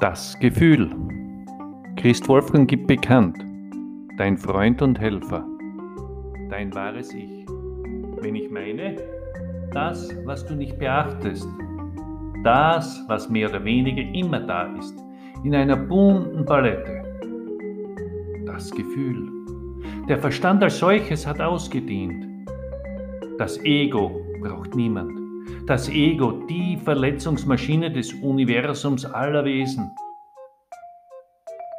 Das Gefühl. Christ Wolfgang gibt bekannt, dein Freund und Helfer, dein wahres Ich. Wenn ich meine, das, was du nicht beachtest, das, was mehr oder weniger immer da ist, in einer bunten Palette. Das Gefühl. Der Verstand als solches hat ausgedient. Das Ego braucht niemand. Das Ego, die Verletzungsmaschine des Universums aller Wesen.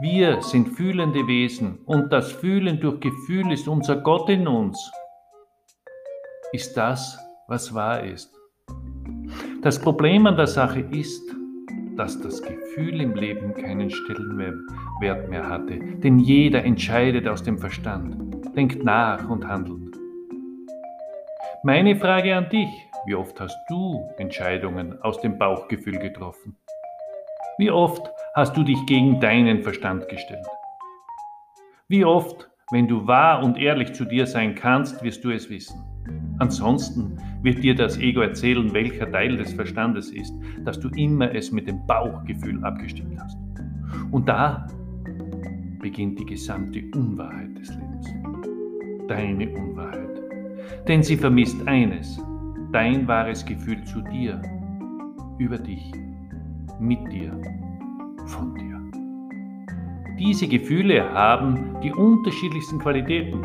Wir sind fühlende Wesen und das Fühlen durch Gefühl ist unser Gott in uns. Ist das, was wahr ist. Das Problem an der Sache ist, dass das Gefühl im Leben keinen Stellenwert mehr hatte, denn jeder entscheidet aus dem Verstand, denkt nach und handelt. Meine Frage an dich, wie oft hast du Entscheidungen aus dem Bauchgefühl getroffen? Wie oft hast du dich gegen deinen Verstand gestellt? Wie oft, wenn du wahr und ehrlich zu dir sein kannst, wirst du es wissen. Ansonsten wird dir das Ego erzählen, welcher Teil des Verstandes ist, dass du immer es mit dem Bauchgefühl abgestimmt hast. Und da beginnt die gesamte Unwahrheit des Lebens. Deine Unwahrheit. Denn sie vermisst eines, dein wahres Gefühl zu dir, über dich, mit dir, von dir. Diese Gefühle haben die unterschiedlichsten Qualitäten,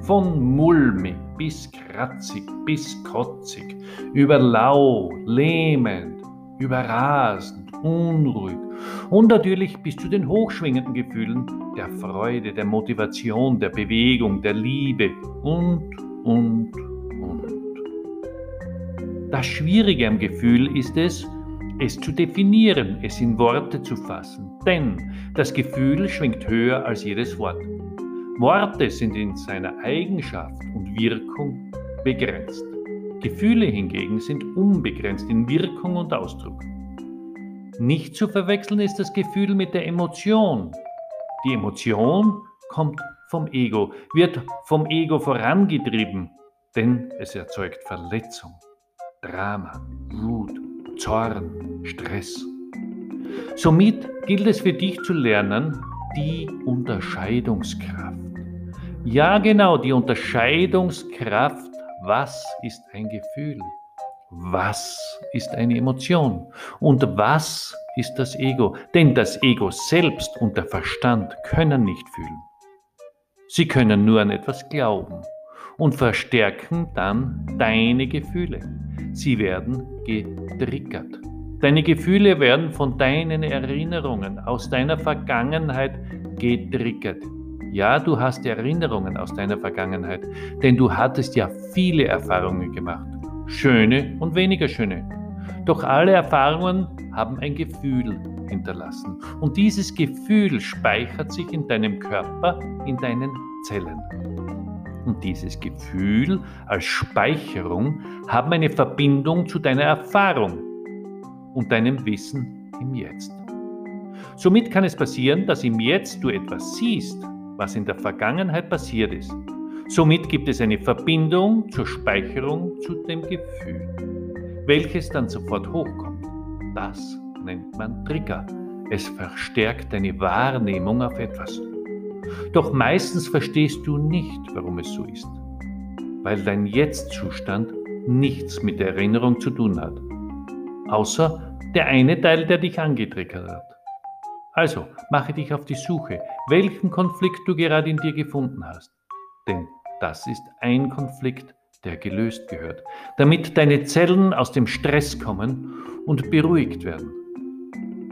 von mulmig bis kratzig bis kotzig, über lau, lähmend, überrasend, unruhig und natürlich bis zu den hochschwingenden Gefühlen der Freude, der Motivation, der Bewegung, der Liebe und, und, und. Das Schwierige am Gefühl ist es, es zu definieren, es in Worte zu fassen, denn das Gefühl schwingt höher als jedes Wort. Worte sind in seiner Eigenschaft und Wirkung begrenzt. Gefühle hingegen sind unbegrenzt in Wirkung und Ausdruck. Nicht zu verwechseln ist das Gefühl mit der Emotion. Die Emotion kommt vom Ego, wird vom Ego vorangetrieben, denn es erzeugt Verletzung, Drama, Wut, Zorn, Stress. Somit gilt es für dich zu lernen, die Unterscheidungskraft. Ja, genau, die Unterscheidungskraft. Was ist ein Gefühl? Was ist eine Emotion? Und was ist das Ego? Denn das Ego selbst und der Verstand können nicht fühlen. Sie können nur an etwas glauben und verstärken dann deine Gefühle. Sie werden getriggert. Deine Gefühle werden von deinen Erinnerungen aus deiner Vergangenheit getriggert. Ja, du hast Erinnerungen aus deiner Vergangenheit, denn du hattest ja viele Erfahrungen gemacht, schöne und weniger schöne. Doch alle Erfahrungen haben ein Gefühl hinterlassen und dieses Gefühl speichert sich in deinem Körper, in deinen Zellen. Und dieses Gefühl als Speicherung haben eine Verbindung zu deiner Erfahrung und deinem Wissen im Jetzt. Somit kann es passieren, dass im Jetzt du etwas siehst, was in der Vergangenheit passiert ist. Somit gibt es eine Verbindung zur Speicherung zu dem Gefühl, welches dann sofort hochkommt. Das nennt man Trigger. Es verstärkt deine Wahrnehmung auf etwas. Doch meistens verstehst du nicht, warum es so ist, weil dein Jetzt-Zustand nichts mit der Erinnerung zu tun hat außer der eine Teil, der dich angetriggert hat. Also mache dich auf die Suche, welchen Konflikt du gerade in dir gefunden hast. Denn das ist ein Konflikt, der gelöst gehört, damit deine Zellen aus dem Stress kommen und beruhigt werden.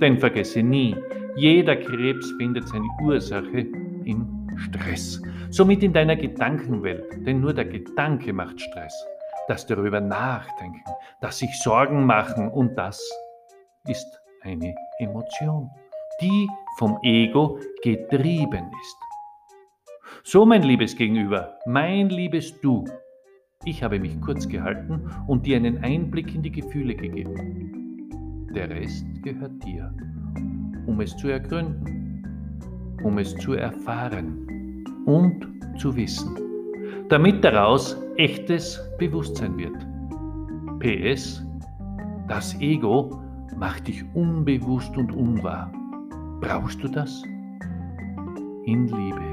Denn vergesse nie, jeder Krebs findet seine Ursache im Stress. Somit in deiner Gedankenwelt, denn nur der Gedanke macht Stress das darüber nachdenken, das sich Sorgen machen und das ist eine Emotion, die vom Ego getrieben ist. So, mein liebes Gegenüber, mein liebes Du, ich habe mich kurz gehalten und dir einen Einblick in die Gefühle gegeben. Der Rest gehört dir, um es zu ergründen, um es zu erfahren und zu wissen damit daraus echtes Bewusstsein wird. PS, das Ego macht dich unbewusst und unwahr. Brauchst du das? In Liebe.